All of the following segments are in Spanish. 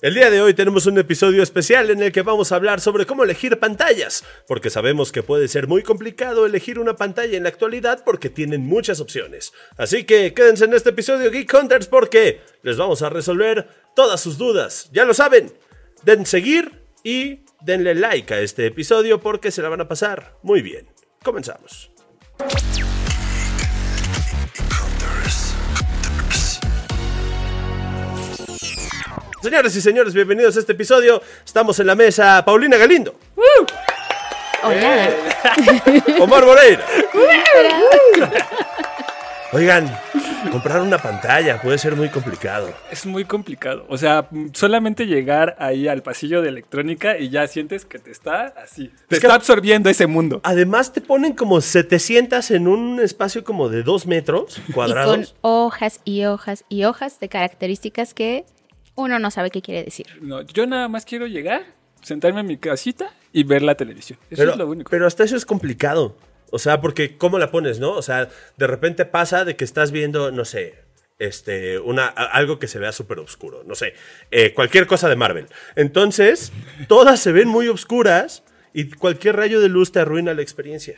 El día de hoy tenemos un episodio especial en el que vamos a hablar sobre cómo elegir pantallas, porque sabemos que puede ser muy complicado elegir una pantalla en la actualidad porque tienen muchas opciones. Así que quédense en este episodio Geek Hunters porque les vamos a resolver todas sus dudas. Ya lo saben, den seguir y denle like a este episodio porque se la van a pasar muy bien. Comenzamos. Señoras y señores, bienvenidos a este episodio. Estamos en la mesa Paulina Galindo. Hola. Omar Moreira. Oigan, comprar una pantalla puede ser muy complicado. Es muy complicado. O sea, solamente llegar ahí al pasillo de electrónica y ya sientes que te está así. Te Es está absorbiendo ese mundo. Además te ponen como 700 en un espacio como de 2 metros Y con cuadrados. hojas y hojas y hojas de características que uno no sabe qué quiere decir. No, yo nada más quiero llegar, sentarme en mi casita y ver la televisión. Eso Pero, es lo único. pero hasta eso es complicado. O sea, porque ¿cómo la pones, no? O sea, de repente pasa de que estás viendo, no sé, este, una, algo que se vea súper oscuro, no sé, eh, cualquier cosa de Marvel. Entonces, todas se ven muy oscuras y cualquier rayo de luz te arruina la experiencia.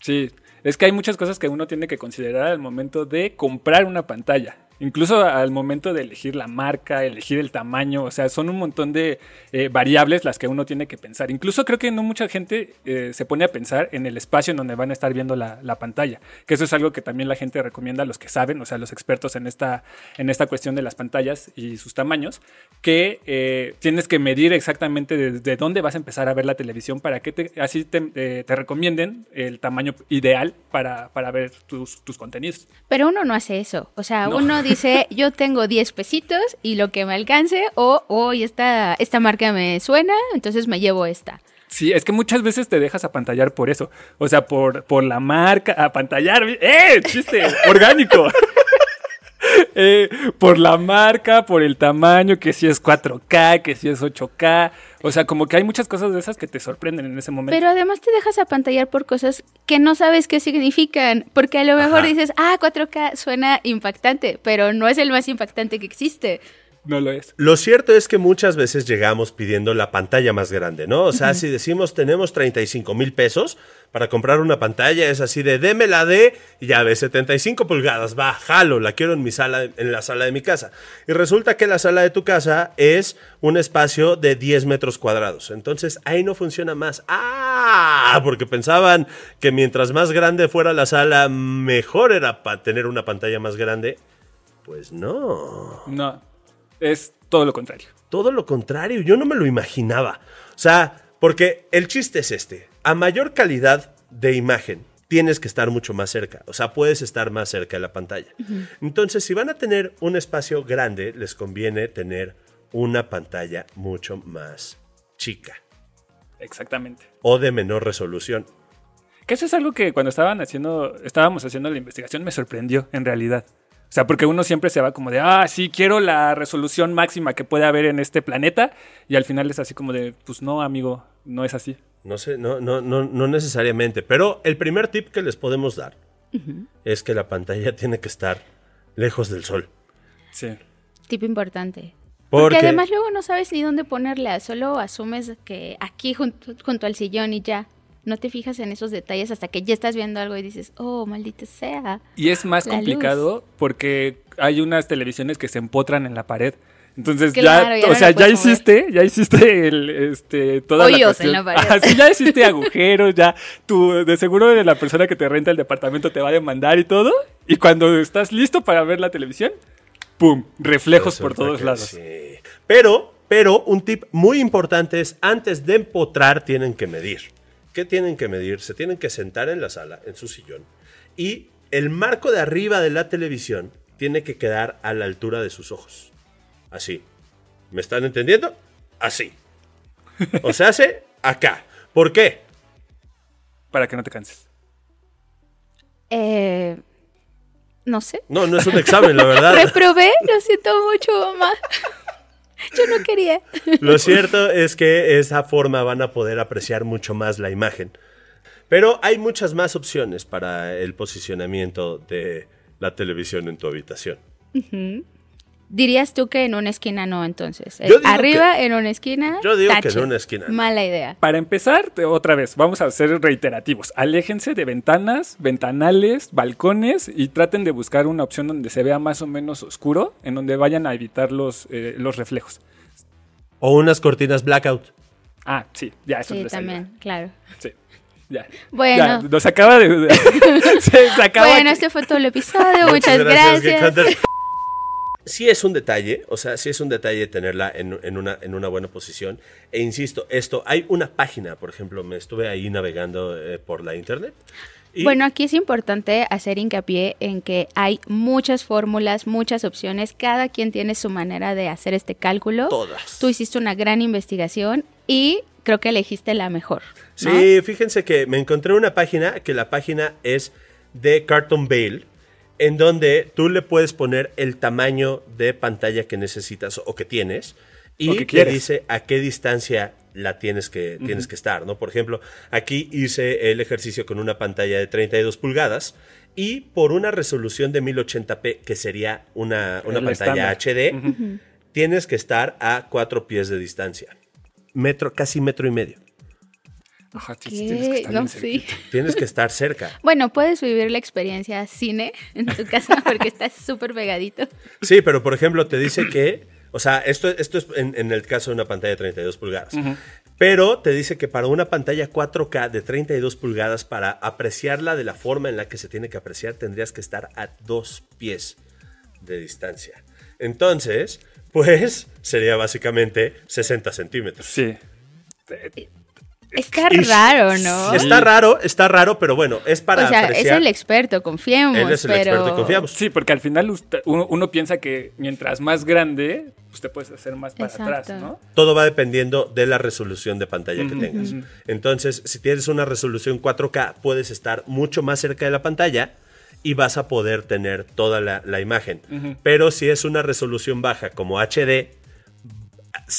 Sí, es que hay muchas cosas que uno tiene que considerar al momento de comprar una pantalla. Incluso al momento de elegir la marca, elegir el tamaño, o sea, son un montón de eh, variables las que uno tiene que pensar. Incluso creo que no mucha gente eh, se pone a pensar en el espacio en donde van a estar viendo la, la pantalla, que eso es algo que también la gente recomienda a los que saben, o sea, los expertos en esta, en esta cuestión de las pantallas y sus tamaños, que eh, tienes que medir exactamente desde dónde vas a empezar a ver la televisión para que te- así te, eh, te recomienden el tamaño ideal para, para ver tus, tus contenidos. Pero uno no hace eso. O sea, No. uno dice, yo tengo 10 pesitos y lo que me alcance, o hoy esta, esta marca me suena, entonces me llevo esta. Sí, es que muchas veces te dejas apantallar por eso. O sea, por, por la marca, apantallar. ¡Eh! ¡Chiste! ¡Orgánico! Eh, por la marca, por el tamaño, que si es 4K, que si es 8K. O sea, como que hay muchas cosas de esas que te sorprenden en ese momento. Pero además te dejas apantallar por cosas que no sabes qué significan. Porque a lo mejor Ajá. dices, ah, 4K suena impactante, pero no es el más impactante que existe. No lo es. Lo cierto es que muchas veces llegamos pidiendo la pantalla más grande, ¿no? O sea, si decimos tenemos 35 mil pesos para comprar una pantalla, es así de démela de, y ya ves, 75 pulgadas, va, jalo, la quiero en mi sala, en la sala de mi casa. Y resulta que la sala de tu casa es un espacio de 10 metros cuadrados. Entonces ahí no funciona más. ¡Ah! Porque pensaban que mientras más grande fuera la sala, mejor era para tener una pantalla más grande. Pues no. No. Es todo lo contrario. Todo lo contrario, yo no me lo imaginaba. O sea, porque el chiste es este. A mayor calidad de imagen, tienes que estar mucho más cerca. O sea, puedes estar más cerca de la pantalla. Entonces, si van a tener un espacio grande, les conviene tener una pantalla mucho más chica Exactamente. o de menor resolución. Que eso es algo que cuando estaban haciendo, estábamos haciendo la investigación me sorprendió en realidad. O sea, porque uno siempre se va como de, ah, sí, quiero la resolución máxima que puede haber en este planeta. Y al final es así como de, pues no, amigo, no es así. No sé, no, no, no, no necesariamente. Pero el primer tip que les podemos dar es que la pantalla tiene que estar lejos del sol. Sí. Tipo importante. Porque, Porque además luego no sabes ni dónde ponerla, solo asumes que aquí junto, junto al sillón y ya. No te fijas en esos detalles hasta que ya estás viendo algo y dices, oh, maldita sea. Y es más complicado porque hay unas televisiones que se empotran en la pared. Entonces Claro, ya, ya o no sea, ya mover. hiciste, ya hiciste el, este, toda Hoyos la en la pared. Ajá, sí, ya hiciste agujeros, ya, tú, de seguro la persona que te renta el departamento te va a demandar y todo. Y cuando estás listo para ver la televisión, ¡pum! Reflejos por todos lados. sí. Pero, pero un tip muy importante es antes de empotrar tienen que medir. ¿Qué tienen que medir? Se tienen que sentar en la sala, en su sillón. Y el marco de arriba de la televisión tiene que quedar a la altura de sus ojos. Así. ¿Me están entendiendo? Así. O se hace acá. ¿Por qué? Para que no te canses. Eh, no sé. No, no es un examen, la verdad. Reprobé, lo siento mucho, mamá. Yo no quería. Lo cierto es que de esa forma van a poder apreciar mucho más la imagen. Pero hay muchas más opciones para el posicionamiento de la televisión en tu habitación. Dirías tú que en una esquina no, entonces. Eh, Yo digo Arriba, en una esquina. Yo digo que en una esquina no. Mala idea. Para empezar, otra vez, vamos a ser reiterativos. Aléjense de ventanas, ventanales, balcones y traten de buscar una opción donde se vea más o menos oscuro, en donde vayan a evitar los, eh, los reflejos. O unas cortinas blackout. Ah, sí, ya eso Sí, ayuda. también, claro. Sí, ya. Bueno. Ya, nos acaba de... se, se acaba Bueno, aquí. este fue todo el episodio. Muchas, gracias. Sí es un detalle, o sea, sí es un detalle tenerla en, en una, en una buena posición. E insisto, esto, hay una página, por ejemplo, me estuve ahí navegando eh, por la internet. y- Bueno, aquí es importante hacer hincapié en que hay muchas fórmulas, muchas opciones, cada quien tiene su manera de hacer este cálculo. Todas. Tú hiciste una gran investigación y creo que elegiste la mejor. ¿no? Sí, fíjense que me encontré una página, que la página es de Carton Bale, en donde tú le puedes poner el tamaño de pantalla que necesitas o que tienes y que te dice a qué distancia la tienes que, tienes que estar, ¿no? Por ejemplo, aquí hice el ejercicio con una pantalla de 32 pulgadas y por una resolución de 1080p, que sería una, una pantalla estándar. HD, tienes que estar a cuatro pies de distancia. Metro, casi metro y medio. Ajá, tienes que estar No, sí. Tienes que estar cerca. Bueno, puedes vivir la experiencia cine en tu casa porque estás súper pegadito. Sí, pero por ejemplo te dice que, o sea, esto, esto es en, en el caso de una pantalla de 32 pulgadas. Pero te dice que para una pantalla 4K de 32 pulgadas, para apreciarla de la forma en la que se tiene que apreciar, tendrías que estar a dos pies de distancia. Entonces, pues sería básicamente 60 centímetros. Sí. Está raro, ¿no? Está raro, está raro, pero bueno, es para o sea, apreciar. es el experto, confiemos. Él es el pero... experto y confiamos. Sí, porque al final usted- uno, uno piensa que mientras más grande, pues te puedes hacer más para Exacto. atrás, ¿no? Todo va dependiendo de la resolución de pantalla que tengas. Entonces, si tienes una resolución 4K, puedes estar mucho más cerca de la pantalla y vas a poder tener toda la, la imagen. Pero si es una resolución baja como HD,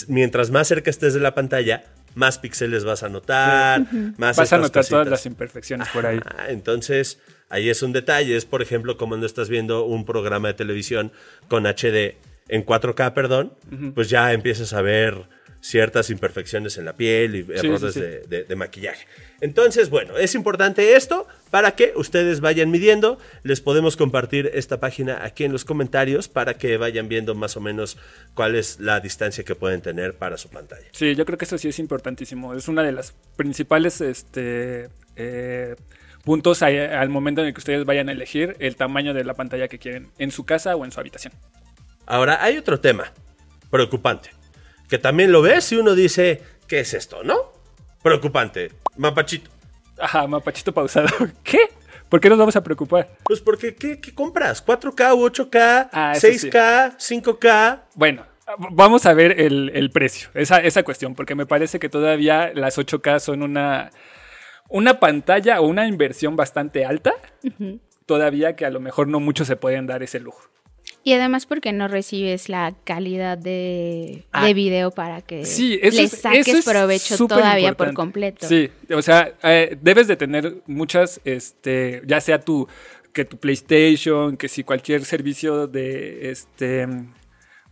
mientras más cerca estés de la pantalla, más píxeles vas a notar, más Vas a notar todas las imperfecciones por ahí. Ah, entonces, ahí es un detalle. Es, por ejemplo, como cuando estás viendo un programa de televisión con HD en 4K, perdón, pues ya empiezas a ver ciertas imperfecciones en la piel y errores sí. De, de- de maquillaje. Entonces, bueno, es importante esto para que ustedes vayan midiendo. Les podemos compartir esta página aquí en los comentarios para que vayan viendo más o menos cuál es la distancia que pueden tener para su pantalla. Sí, yo creo que eso sí es importantísimo. Es una de las principales este, eh, puntos al momento en el que ustedes vayan a elegir el tamaño de la pantalla que quieren en su casa o en su habitación. Ahora, hay otro tema preocupante, que también lo ves y uno dice, ¿qué es esto, no? Preocupante, mapachito. Ajá, mapachito pausado. ¿Qué? ¿Por qué nos vamos a preocupar? Pues porque, ¿qué, qué compras? ¿4K u 8K? Ah, eso sí. ¿6K? ¿5K? Bueno, vamos a ver el, el precio, esa, esa cuestión, porque me parece que todavía las 8K son una, una pantalla o una inversión bastante alta, todavía que a lo mejor no muchos se pueden dar ese lujo. Y además porque no recibes la calidad de, Ah. de video para que Sí, le es, saques provecho todavía por completo. Sí, o sea, eh, debes de tener muchas, este, ya sea tu, que tu PlayStation, que si cualquier servicio de, este,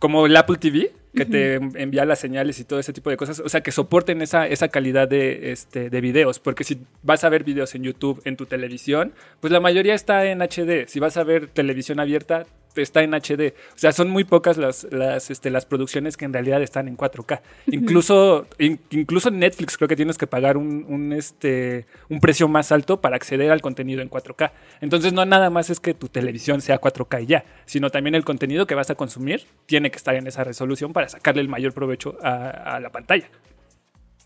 como el Apple TV, que te envía las señales y todo ese tipo de cosas, o sea, que soporten esa, esa calidad de, este, de videos, porque si vas a ver videos en YouTube, en tu televisión, pues la mayoría está en HD, si vas a ver televisión abierta, está en HD. O sea, son muy pocas las, las, este, las producciones que en realidad están en 4K. Incluso, in- incluso en Netflix creo que tienes que pagar un, un, este, un precio más alto para acceder al contenido en 4K. Entonces no nada más es que tu televisión sea 4K y ya, sino también el contenido que vas a consumir tiene que estar en esa resolución para sacarle el mayor provecho a, a la pantalla.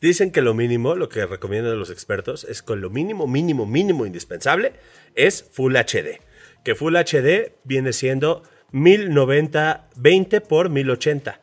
Dicen que lo mínimo, lo que recomiendan los expertos, es que lo mínimo, mínimo, mínimo indispensable es Full HD. Que Full HD viene siendo 1090-20 por 1080.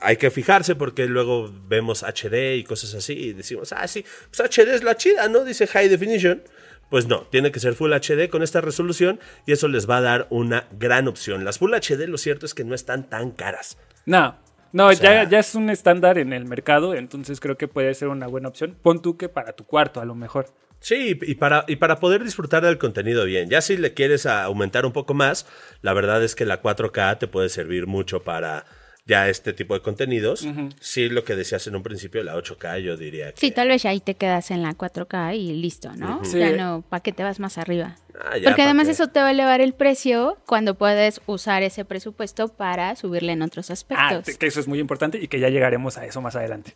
Hay que fijarse porque luego vemos HD y cosas así y decimos, ah, sí, pues HD es la chida, ¿no? Dice High Definition. Pues no, tiene que ser Full HD con esta resolución y eso les va a dar una gran opción. Las Full HD, lo cierto es que no están tan caras. No, no, sea- ya, ya es un estándar en el mercado, entonces creo que puede ser una buena opción. Pon tú que para tu cuarto a lo mejor. Sí, y para, y para poder disfrutar del contenido bien. Ya si le quieres aumentar un poco más, la verdad es que la 4K te puede servir mucho para ya este tipo de contenidos. Sí, lo que decías en un principio, la 8K, yo diría que... Sí, tal vez ahí te quedas en la 4K y listo, ¿no? Sí. Ya no, ¿para qué te vas más arriba? Ah, ya, Porque ¿pa' además qué? eso te va a elevar el precio cuando puedes usar ese presupuesto para subirle en otros Ah, aspectos. que eso es muy importante y que ya llegaremos a eso más adelante.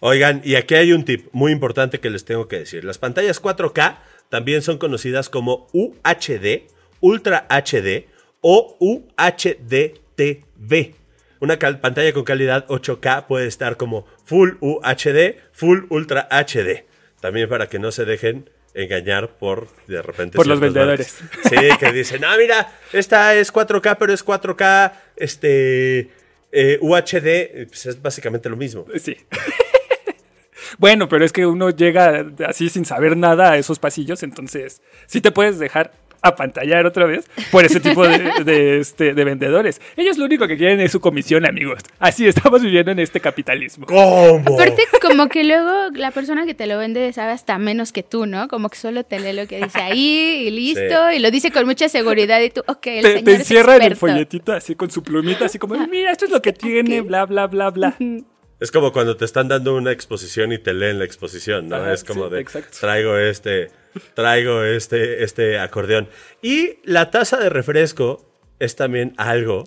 Oigan, y aquí hay un tip muy importante que les tengo que decir. Las pantallas 4K también son conocidas como UHD, Ultra HD o UHDTV. Una cal- pantalla con calidad 8K puede estar como Full UHD, Full Ultra HD. También para que no se dejen engañar por de repente Por los vendedores. marcas. Sí, que dicen, ah, mira, esta es 4K, pero es 4K este eh, UHD, pues es básicamente lo mismo. Sí. bueno, pero es que uno llega así sin saber nada a esos pasillos, entonces sí te puedes dejar apantallar otra vez por ese tipo de, de, este, de vendedores. Ellos lo único que quieren es su comisión, amigos. Así estamos viviendo en este capitalismo. ¿Cómo? Aparte, como que luego la persona que te lo vende sabe hasta menos que tú, ¿no? Como que solo te lee lo que dice ahí y listo, y lo dice con mucha seguridad y tú, ok, el Te, señor te es encierra en el folletito así con su plumita, así como, mira, esto es lo que tiene, bla, bla, bla, bla. Es como cuando te están dando una exposición y te leen la exposición, ¿no? Ajá, es como sí, de exacto. traigo este, traigo este, este acordeón. Y la taza de refresco es también algo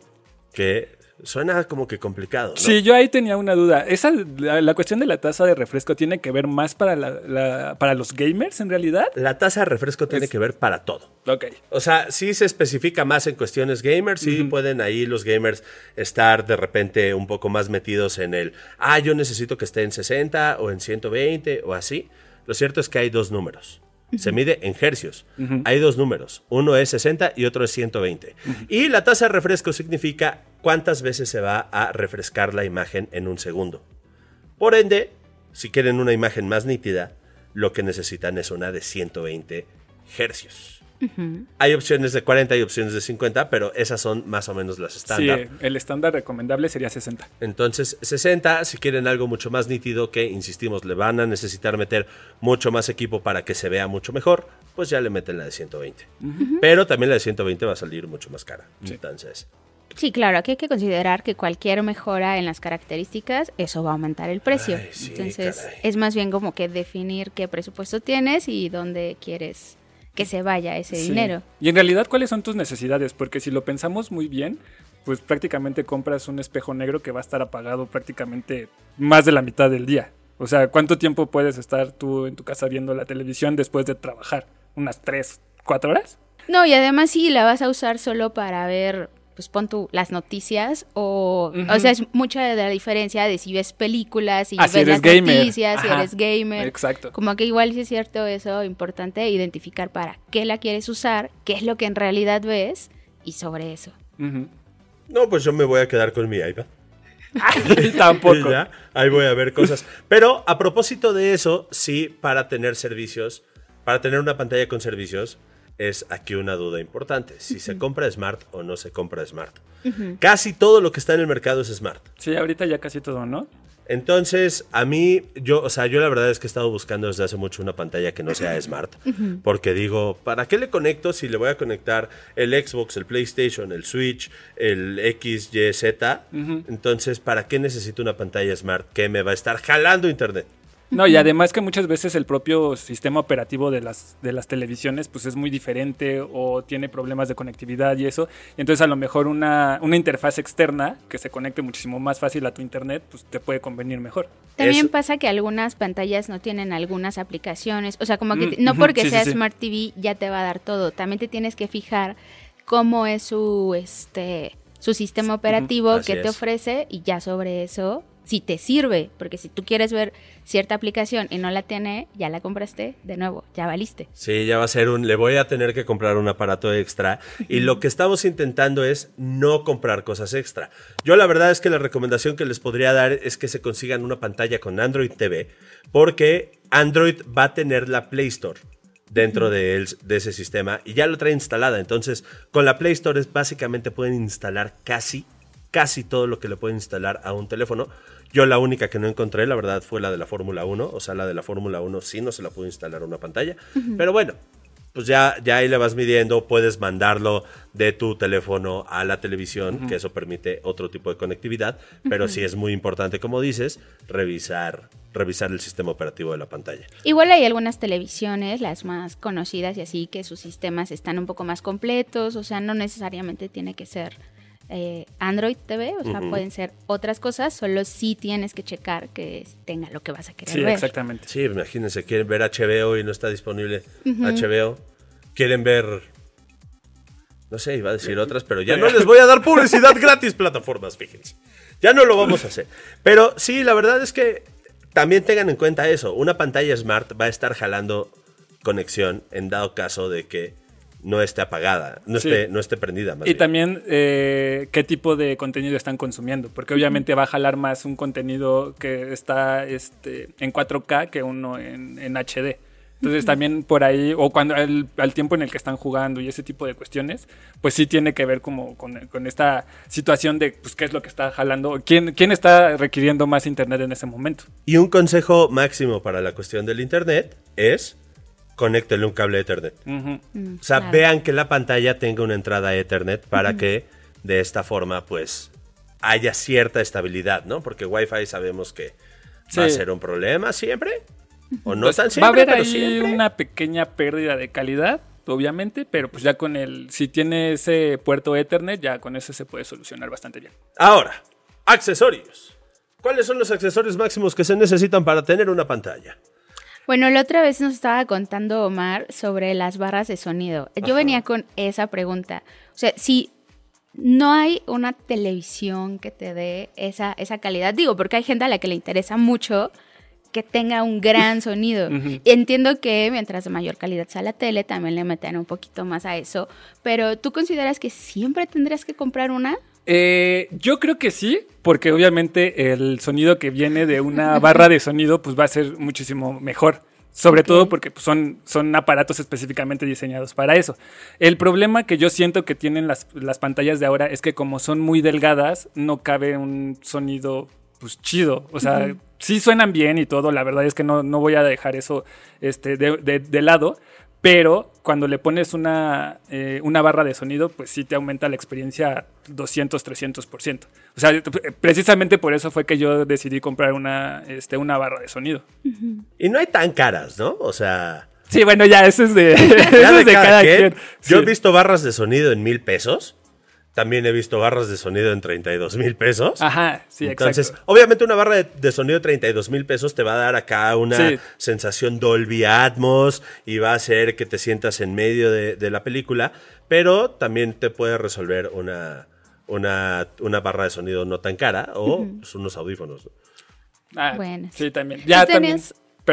que suena como que complicado, ¿no? Sí, yo ahí tenía una duda. Esa, la, la cuestión de la taza de refresco tiene que ver más para, la- la- para los gamers en realidad. La taza de refresco tiene Es- que ver para todo. Ok. O sea, sí se especifica más en cuestiones gamers, sí pueden ahí los gamers estar de repente un poco más metidos en el, ah, yo necesito que esté en 60 o en 120 o así. Lo cierto es que hay dos números. Se mide en hercios. Hay dos números. Uno es 60 y otro es 120. Y la tasa de refresco significa cuántas veces se va a refrescar la imagen en un segundo. Por ende, si quieren una imagen más nítida, lo que necesitan es una de 120 hercios. Hay opciones de 40 y opciones de 50, pero esas son más o menos las estándar. Sí, el estándar recomendable sería 60. Entonces, 60, si quieren algo mucho más nítido, que insistimos, le van a necesitar meter mucho más equipo para que se vea mucho mejor, pues ya le meten la de 120. Pero también la de 120 va a salir mucho más cara. Entonces, Sí, claro, aquí hay que considerar que cualquier mejora en las características, eso va a aumentar el precio. Ay, sí, Entonces, caray. es más bien como que definir qué presupuesto tienes y dónde quieres que se vaya ese Sí. dinero. Y en realidad, ¿cuáles son tus necesidades? Porque si lo pensamos muy bien, pues prácticamente compras un espejo negro que va a estar apagado prácticamente más de la mitad del día. O sea, ¿cuánto tiempo puedes estar tú en tu casa viendo la televisión después de trabajar? ¿Unas 3, 4 horas? No, y además si la vas a usar solo para ver, pues pon tú las noticias o, Ujú. o sea, es mucha de la diferencia de si ves películas y Ah, ves si eres las gamer. noticias, si Ajá, eres gamer. Exacto. Como que igual sí es cierto eso, importante identificar para qué la quieres usar, qué es lo que en realidad ves y sobre eso. Ujú. no, pues yo me voy a quedar con mi iPad. Y tampoco. Ya, ahí voy a ver cosas. Pero a propósito de eso, sí, para tener servicios, para tener una pantalla con servicios, es aquí una duda importante. Si se compra Smart o no se compra Smart. Casi todo lo que está en el mercado es Smart. Sí, ahorita ya casi todo, ¿no? Entonces, a mí, yo, o sea, yo la verdad es que he estado buscando desde hace mucho una pantalla que no sea Smart. Porque digo, ¿para qué le conecto si le voy a conectar el Xbox, el PlayStation, el Switch, el XYZ? Entonces, ¿para qué necesito una pantalla Smart que me va a estar jalando internet? No, y además que muchas veces el propio sistema operativo de las, de las televisiones pues es muy diferente o tiene problemas de conectividad y eso. Y entonces a lo mejor una, una interfaz externa que se conecte muchísimo más fácil a tu internet pues te puede convenir mejor. También Eso- pasa que algunas pantallas no tienen algunas aplicaciones, o sea, como que Mm, no porque sí, sea sí. Smart TV ya te va a dar todo, también te tienes que fijar cómo es su este su sistema operativo Así que te es. ofrece y ya sobre eso si te sirve, porque si tú quieres ver cierta aplicación y no la tiene, ya la compraste, de nuevo, ya valiste. Sí, ya va a ser un, le voy a tener que comprar un aparato extra. Y lo que estamos intentando es no comprar cosas extra. Yo la verdad es que la recomendación que les podría dar es que se consigan una pantalla con Android TV, porque Android va a tener la Play Store dentro de, el- de ese sistema y ya lo trae instalada. Entonces, con la Play Store es, básicamente pueden instalar casi, casi todo lo que le pueden instalar a un teléfono. Yo la única que no encontré, la verdad, fue la de la Fórmula 1. O sea, la de la Fórmula 1 sí no se la pudo instalar una pantalla. Pero bueno, pues ya, ya ahí le vas midiendo, puedes mandarlo de tu teléfono a la televisión, que eso permite otro tipo de conectividad, pero sí es muy importante, como dices, revisar, revisar el sistema operativo de la pantalla. Igual hay algunas televisiones, las más conocidas y así, que sus sistemas están un poco más completos, o sea, no necesariamente tiene que ser eh, Android TV, o sea, pueden ser otras cosas, solo si tienes que checar que tenga lo que vas a querer Sí, ver. exactamente. Sí, imagínense, quieren ver HBO y no está disponible HBO. Quieren ver. No sé, iba a decir otras, pero ya no les voy a dar publicidad gratis, plataformas, fíjense. Ya no lo vamos a hacer. Pero sí, la verdad es que también tengan en cuenta eso. Una pantalla smart va a estar jalando conexión en dado caso de que no esté apagada, no, Sí. esté, no esté prendida. más Y bien. también eh, qué tipo de contenido están consumiendo, porque obviamente va a jalar más un contenido que está este, en 4K que uno en, en HD. Entonces también por ahí, o cuando al, al tiempo en el que están jugando y ese tipo de cuestiones, pues sí tiene que ver como con, con esta situación de pues, qué es lo que está jalando, quién, quién está requiriendo más internet en ese momento. Y un consejo máximo para la cuestión del internet es conéctele un cable Ethernet. Mm, O sea, claro. vean que la pantalla tenga una entrada Ethernet para que de esta forma, pues, haya cierta estabilidad, ¿no? Porque Wi-Fi sabemos que va a ser un problema siempre. O no Pues, tan va a siempre, haber pero ahí siempre. una pequeña pérdida de calidad, obviamente, pero pues ya con el, si tiene ese puerto Ethernet, ya con eso se puede solucionar bastante bien. Ahora, accesorios. ¿Cuáles son los accesorios máximos que se necesitan para tener una pantalla? Bueno, la otra vez nos estaba contando Omar sobre las barras de sonido. Yo venía con esa pregunta. O sea, si no hay una televisión que te dé esa, esa calidad, digo, porque hay gente a la que le interesa mucho que tenga un gran sonido. Entiendo que mientras de mayor calidad sea la tele, también le meten un poquito más a eso, pero ¿tú consideras que siempre tendrías que comprar una? Eh, yo creo que sí, porque obviamente el sonido que viene de una barra de sonido pues va a ser muchísimo mejor. Sobre todo porque pues, son, son aparatos específicamente diseñados para eso. El problema que yo siento que tienen las, las pantallas de ahora es que como son muy delgadas, no cabe un sonido pues chido. O sea, sí suenan bien y todo, la verdad es que no, no voy a dejar eso este, de, de- de lado. Pero cuando le pones una, eh, una barra de sonido, pues sí te aumenta la experiencia 200, 300%. O sea, precisamente por eso fue que yo decidí comprar una, este, una barra de sonido. Y no hay tan caras, ¿no? O sea, Sí, bueno, ya, eso es de, ya eso de es de cada cada quien. Yo he visto barras de sonido en mil pesos. También he visto barras de sonido en 32 mil pesos. Ajá, sí, Entonces, exacto. obviamente una barra de, de sonido de 32 mil pesos te va a dar acá una Sí. sensación Dolby Atmos y va a hacer que te sientas en medio de, de la película, pero también te puede resolver una, una, una barra de sonido no tan cara o pues, unos audífonos. ¿no? Ah, Bueno, sí, también. Ya ¿Tú también,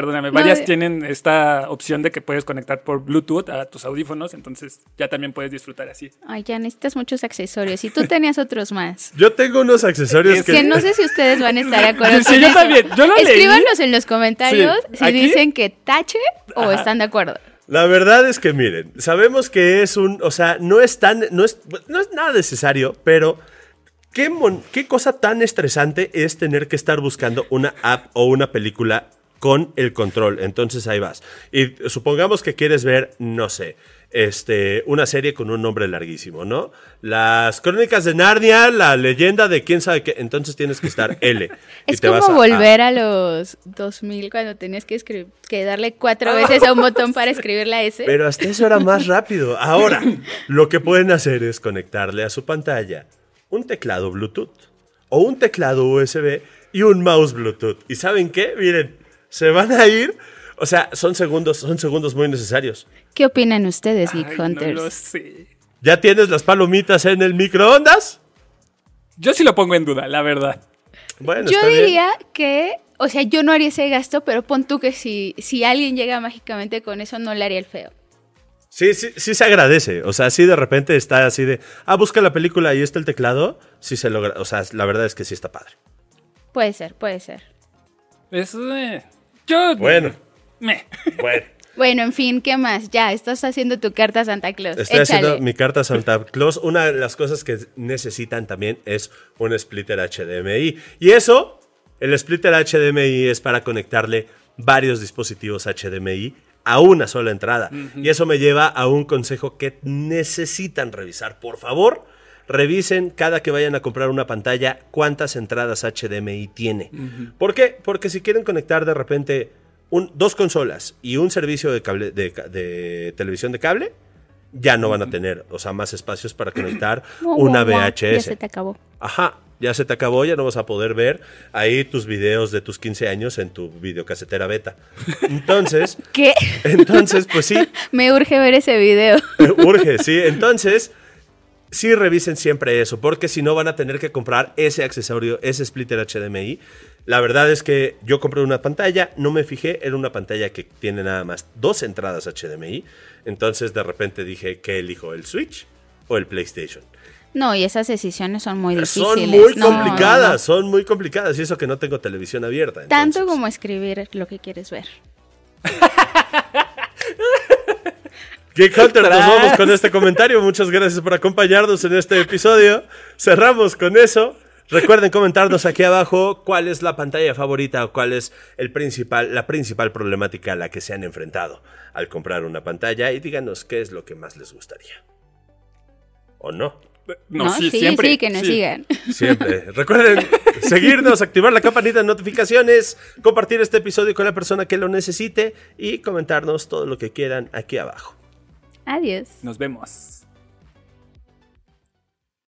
perdóname, No, varias tienen esta opción de que puedes conectar por Bluetooth a tus audífonos, entonces ya también puedes disfrutar así. Ay, ya necesitas muchos accesorios. Y tú tenías otros más. Yo tengo unos accesorios Que que... no sé si ustedes van a estar de acuerdo. Sí, con yo eso. también, yo lo leí. Escríbanos en los comentarios Sí, si aquí- dicen que tache o Ajá. están de acuerdo. La verdad es que miren, sabemos que es un, o sea, no es tan, no es, no es nada necesario, pero ¿qué, mon- qué cosa tan estresante es tener que estar buscando una app o una película con el control. Entonces ahí vas. Y supongamos que quieres ver, no sé, este, una serie con un nombre larguísimo, ¿no? Las crónicas de Narnia, la leyenda de quién sabe qué. Entonces tienes que estar L. y Es te como vas a- a- volver a, los 2000 cuando tenías que, escribir, que darle cuatro veces a un botón para escribir la S. Pero hasta eso era más rápido. Ahora, lo que pueden hacer es conectarle a su pantalla un teclado Bluetooth o un teclado USB y un mouse Bluetooth. ¿Y saben qué? Miren, se van a ir. O sea, son segundos, son segundos muy necesarios. ¿Qué opinan ustedes, Geek Ay, no Hunters? lo sé. ¿Ya tienes las palomitas en el microondas? Yo sí lo pongo en duda, la verdad. Bueno, Yo está bien. diría que, o sea, yo no haría ese gasto, pero pon tú que si, si alguien llega mágicamente con eso, no le haría el feo. Sí, sí, sí se agradece. O sea, sí de repente está así de, ah, busca la película y está el teclado. Sí se logra. O sea, la verdad es que sí está padre. Puede ser, puede ser. Eso, eh, yo... Bueno, Me. bueno. Bueno, en fin, ¿qué más? Ya, estás haciendo tu carta a Santa Claus. Estoy Échale. haciendo mi carta Santa Claus. Una de las cosas que necesitan también es un splitter HDMI. Y eso El splitter HDMI es para conectarle varios dispositivos HDMI a una sola entrada. Y eso me lleva a un consejo que necesitan revisar. Por favor, revisen cada que vayan a comprar una pantalla cuántas entradas HDMI tiene. ¿Por qué? Porque si quieren conectar de repente un- dos consolas y un servicio de, cable, de, televisión de cable, ya no van a tener, o sea, más espacios para conectar una VHS. Ya se te acabó. Ajá, ya se te acabó, ya no vas a poder ver ahí tus videos de tus 15 años en tu videocasetera beta. Entonces, ¿Qué? entonces, pues sí, Me urge ver ese video. urge, sí. Entonces, sí revisen siempre eso, porque si no van a tener que comprar ese accesorio, ese splitter HDMI. La verdad es que yo compré una pantalla, no me fijé, era una pantalla que tiene nada más dos entradas HDMI. Entonces, de repente dije, ¿qué elijo? ¿El Switch o el PlayStation? No, y esas decisiones son muy difíciles. Son muy No, complicadas, no, no. son muy complicadas. Y eso que no tengo televisión abierta. Tanto como escribir lo que quieres ver. Geek Hunter, nos vamos con este comentario. Muchas gracias por acompañarnos en este episodio. Cerramos con eso. Recuerden comentarnos aquí abajo cuál es la pantalla favorita o cuál es el principal, la principal problemática a la que se han enfrentado al comprar una pantalla y díganos qué es lo que más les gustaría. ¿O no? No, sí, sí, que nos sí. sigan. Siempre. Recuerden seguirnos, activar la campanita de notificaciones, compartir este episodio con la persona que lo necesite y comentarnos todo lo que quieran aquí abajo. Adiós. Nos vemos.